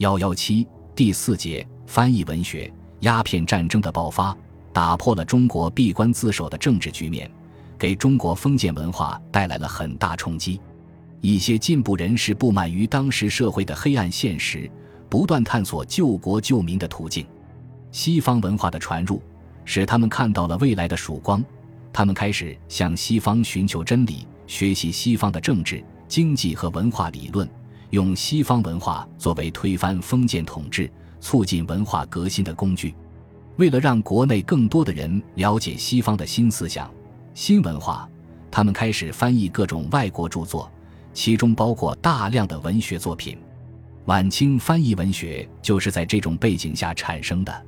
幺幺七第四节翻译文学，鸦片战争的爆发打破了中国闭关自守的政治局面，给中国封建文化带来了很大冲击。一些进步人士不满于当时社会的黑暗现实，不断探索救国救民的途径。西方文化的传入，使他们看到了未来的曙光。他们开始向西方寻求真理，学习西方的政治、经济和文化理论。用西方文化作为推翻封建统治、促进文化革新的工具。为了让国内更多的人了解西方的新思想、新文化，他们开始翻译各种外国著作，其中包括大量的文学作品。晚清翻译文学就是在这种背景下产生的。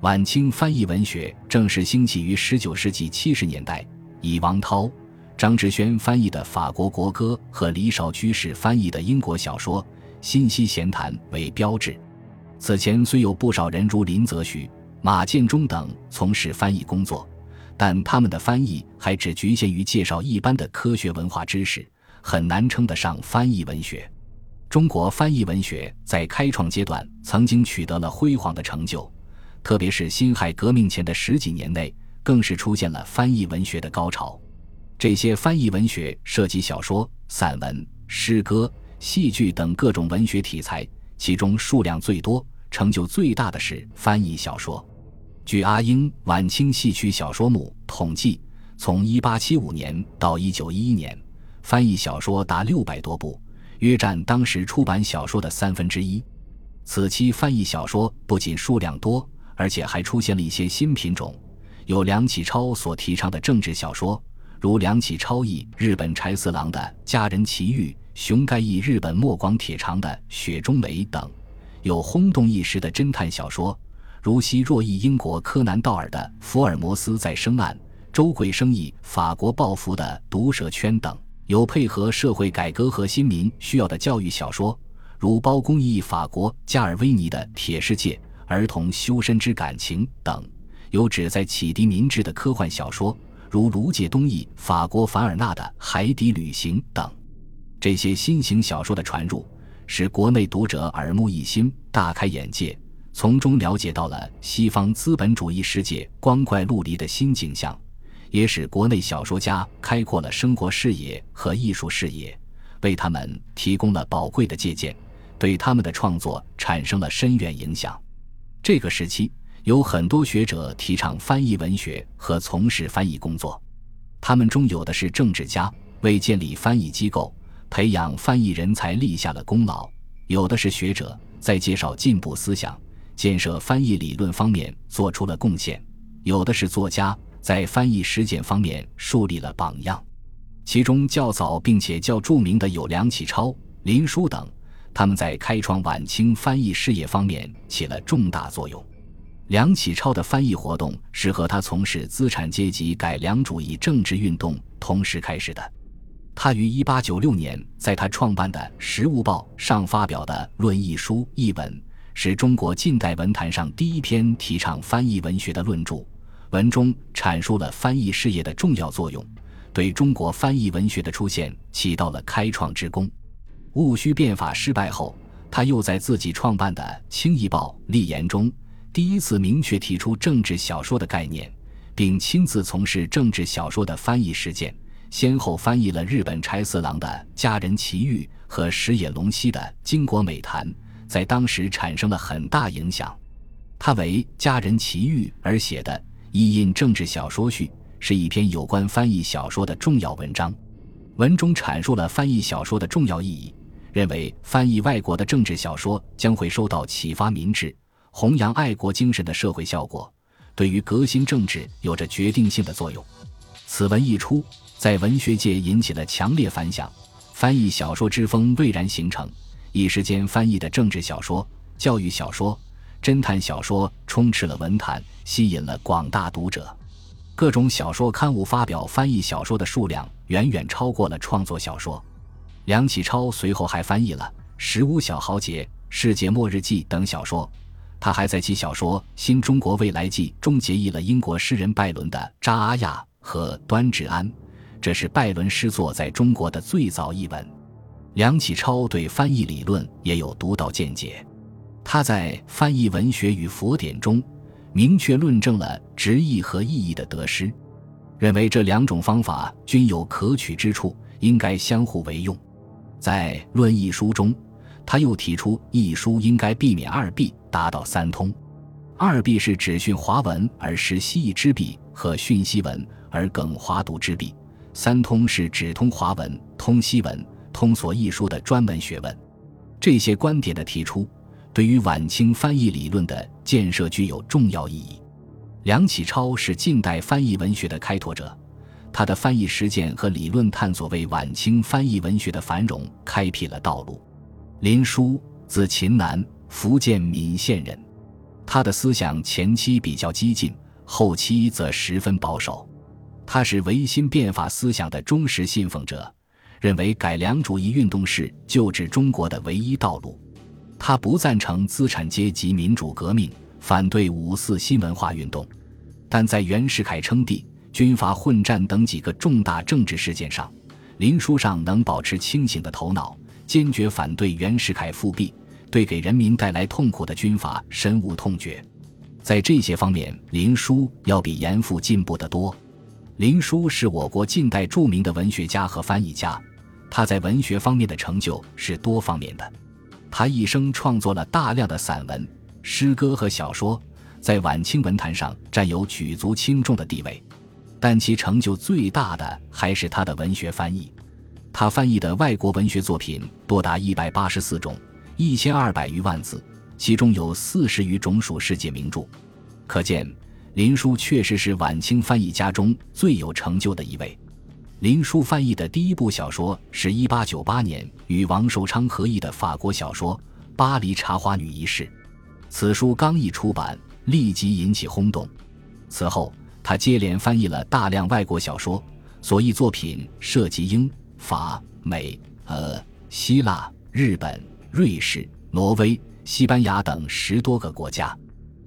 晚清翻译文学正式兴起于19世纪70年代，以王涛。张志轩翻译的法国国歌和李少居士翻译的英国小说《新西闲谈》为标志。此前虽有不少人如林则徐、马建忠等从事翻译工作，但他们的翻译还只局限于介绍一般的科学文化知识，很难称得上翻译文学。中国翻译文学在开创阶段曾经取得了辉煌的成就，特别是辛亥革命前的十几年内，更是出现了翻译文学的高潮。这些翻译文学涉及小说、散文、诗歌、戏剧等各种文学题材，其中数量最多、成就最大的是翻译小说。据阿英《晚清戏曲小说目》统计，从1875年到1911年，翻译小说达600多部，约占当时出版小说的三分之一。此期翻译小说不仅数量多，而且还出现了一些新品种，有梁启超所提倡的政治小说。如梁启超译日本柴四郎的《佳人奇遇》，熊盖译日本莫广铁长的《雪中梅》等，有轰动一时的侦探小说，如西若译英国柯南道尔的《福尔摩斯在生案》，周桂生译法国报福的《毒蛇圈》等，有配合社会改革和新民需要的教育小说，如包公译法国加尔维尼的《铁世界》，儿童修身之感情等，有旨在启迪民智的科幻小说。如卢介东译法国凡尔纳的《海底旅行》等，这些新型小说的传入，使国内读者耳目一新，大开眼界，从中了解到了西方资本主义世界光怪陆离的新景象，也使国内小说家开阔了生活视野和艺术视野，为他们提供了宝贵的借鉴，对他们的创作产生了深远影响。这个时期。有很多学者提倡翻译文学和从事翻译工作，他们中有的是政治家，为建立翻译机构、培养翻译人才立下了功劳；有的是学者，在介绍进步思想、建设翻译理论方面做出了贡献；有的是作家，在翻译实践方面树立了榜样。其中较早并且较著名的有梁启超、林纾等，他们在开创晚清翻译事业方面起了重大作用。梁启超的翻译活动是和他从事资产阶级改良主义政治运动同时开始的。他于1896年在他创办的《时务报》上发表的《论译书》一文，是中国近代文坛上第一篇提倡翻译文学的论著。文中阐述了翻译事业的重要作用，对中国翻译文学的出现起到了开创之功。戊戌变法失败后，他又在自己创办的《清译报》立言中。第一次明确提出政治小说的概念，并亲自从事政治小说的翻译实践，先后翻译了日本柴四郎的《佳人奇遇》和石野龙溪的《经国美谈》，在当时产生了很大影响。他为《佳人奇遇》而写的《译印政治小说序》是一篇有关翻译小说的重要文章，文中阐述了翻译小说的重要意义，认为翻译外国的政治小说将会受到启发民智。弘扬爱国精神的社会效果，对于革新政治有着决定性的作用。此文一出，在文学界引起了强烈反响，翻译小说之风蔚然形成。一时间，翻译的政治小说、教育小说、侦探小说充斥了文坛，吸引了广大读者。各种小说刊物发表翻译小说的数量远远超过了创作小说。梁启超随后还翻译了《十五小豪杰》《世界末日记》等小说。他还在其小说《新中国未来记》中结译了英国诗人拜伦的《扎阿亚》和《端治安》，这是拜伦诗作在中国的最早译文。梁启超对翻译理论也有独到见解。他在翻译文学与佛典中，明确论证了直译和意译的得失，认为这两种方法均有可取之处，应该相互为用。在《论译书》中，他又提出译书应该避免二弊，达到三通。二弊是指训华文而实西译之弊，和训西文而梗华读之弊；三通是指通华文、通西文、通所译书的专门学问。这些观点的提出，对于晚清翻译理论的建设具有重要意义。梁启超是近代翻译文学的开拓者，他的翻译实践和理论探索为晚清翻译文学的繁荣开辟了道路。林纾，字秦南，福建闽县人。他的思想前期比较激进，后期则十分保守。他是维新变法思想的忠实信奉者，认为改良主义运动是救治中国的唯一道路。他不赞成资产阶级民主革命，反对五四新文化运动，但在袁世凯称帝、军阀混战等几个重大政治事件上，林书上能保持清醒的头脑，坚决反对袁世凯复辟。对给人民带来痛苦的军阀深恶痛绝，在这些方面，林纾要比严复进步得多。林纾是我国近代著名的文学家和翻译家，他在文学方面的成就是多方面的。他一生创作了大量的散文、诗歌和小说，在晚清文坛上占有举足轻重的地位。但其成就最大的还是他的文学翻译，他翻译的外国文学作品多达一百八十四种。一千二百余万字，其中有四十余种属世界名著，可见林纾确实是晚清翻译家中最有成就的一位。林纾翻译的第一部小说是一八九八年与王寿昌合译的法国小说《巴黎茶花女一事》，此书刚一出版，立即引起轰动。此后，他接连翻译了大量外国小说，所译作品涉及英、法、美、俄、希腊、日本。瑞士、挪威、西班牙等十多个国家，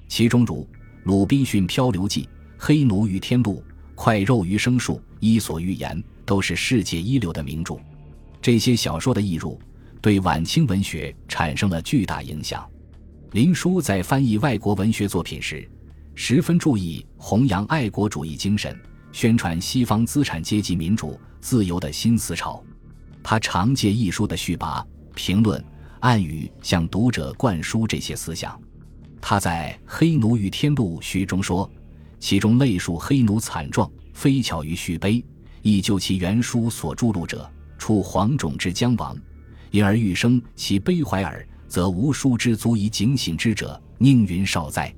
其中如《鲁滨逊漂流记》《黑奴与天路》《快肉与生术》《伊索寓言》都是世界一流的名著。这些小说的译入，对晚清文学产生了巨大影响。林纾在翻译外国文学作品时，十分注意弘扬爱国主义精神，宣传西方资产阶级民主自由的新思潮。他常借一书的序跋评论。暗语向读者灌输这些思想。他在《黑奴与天路》序中说：“其中类述黑奴惨状，非巧于序碑，亦就其原书所著录者，处黄种之将亡，因而欲生其悲怀耳，则无书之足以警醒之者，宁云少哉。”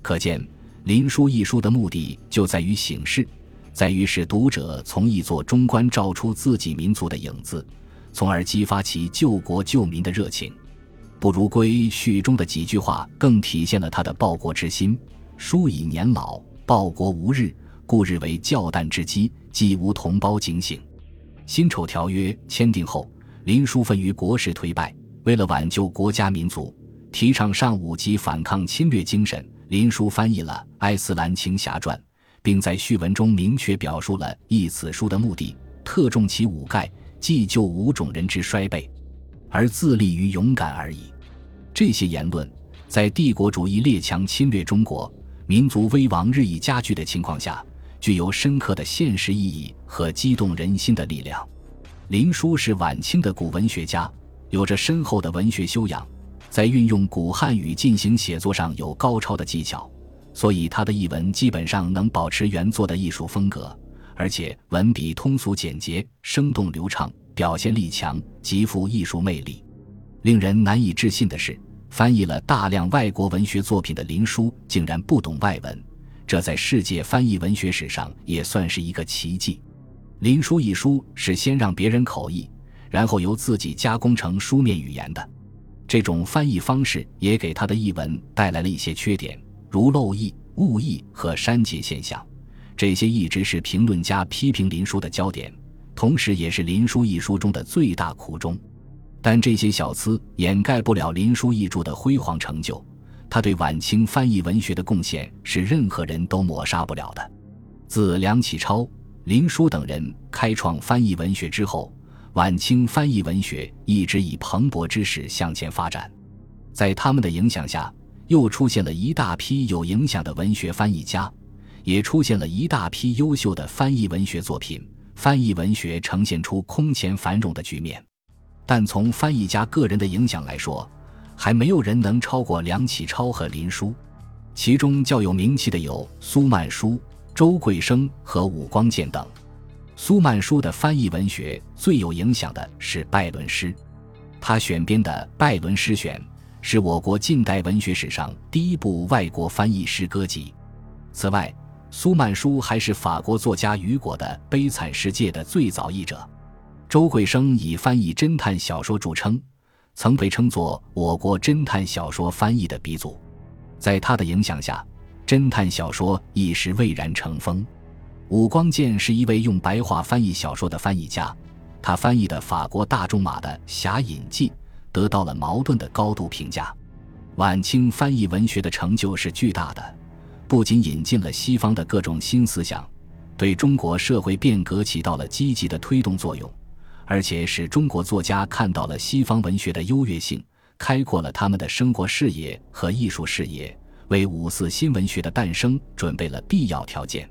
可见林书一书的目的就在于醒世，在于使读者从一座中观照出自己民族的影子。从而激发其救国救民的热情。不如归序中的几句话更体现了他的报国之心：“书已年老，报国无日，故日为教旦之机，既无同胞警醒。”辛丑条约签订后，林书愤于国事颓败，为了挽救国家民族，提倡尚武及反抗侵略精神。林书翻译了《埃斯兰青侠传》，并在序文中明确表述了译此书的目的，特重其武概。既救五种人之衰败，而自立于勇敢而已。这些言论，在帝国主义列强侵略中国、民族危亡日益加剧的情况下，具有深刻的现实意义和激动人心的力量。林纾是晚清的古文学家，有着深厚的文学修养，在运用古汉语进行写作上有高超的技巧，所以他的译文基本上能保持原作的艺术风格。而且文笔通俗简洁、生动流畅，表现力强，极富艺术魅力。令人难以置信的是，翻译了大量外国文学作品的林纾竟然不懂外文，这在世界翻译文学史上也算是一个奇迹。林书一书是先让别人口译，然后由自己加工成书面语言的，这种翻译方式也给他的译文带来了一些缺点，如漏译、误译和删节现象。这些一直是评论家批评林书的焦点，同时也是林书一书中的最大苦衷。但这些小疵掩盖不了林书译著的辉煌成就。他对晚清翻译文学的贡献是任何人都抹杀不了的。自梁启超、林书等人开创翻译文学之后，晚清翻译文学一直以蓬勃之势向前发展。在他们的影响下，又出现了一大批有影响的文学翻译家，也出现了一大批优秀的翻译文学作品。翻译文学呈现出空前繁荣的局面。但从翻译家个人的影响来说，还没有人能超过梁启超和林纾。其中较有名气的有苏曼殊、周桂生和武光剑等。苏曼殊的翻译文学最有影响的是拜伦诗，他选编的《拜伦诗选》是我国近代文学史上第一部外国翻译诗歌集。此外，苏曼殊还是法国作家雨果的《悲惨世界》的最早译者。周桂生以翻译侦探小说著称，曾被称作我国侦探小说翻译的鼻祖。在他的影响下，侦探小说一时蔚然成风。武光健是一位用白话翻译小说的翻译家，他翻译的法国大仲马的《侠隐记》得到了茅盾的高度评价。晚清翻译文学的成就是巨大的，不仅引进了西方的各种新思想，对中国社会变革起到了积极的推动作用，而且使中国作家看到了西方文学的优越性，开阔了他们的生活视野和艺术视野，为五四新文学的诞生准备了必要条件。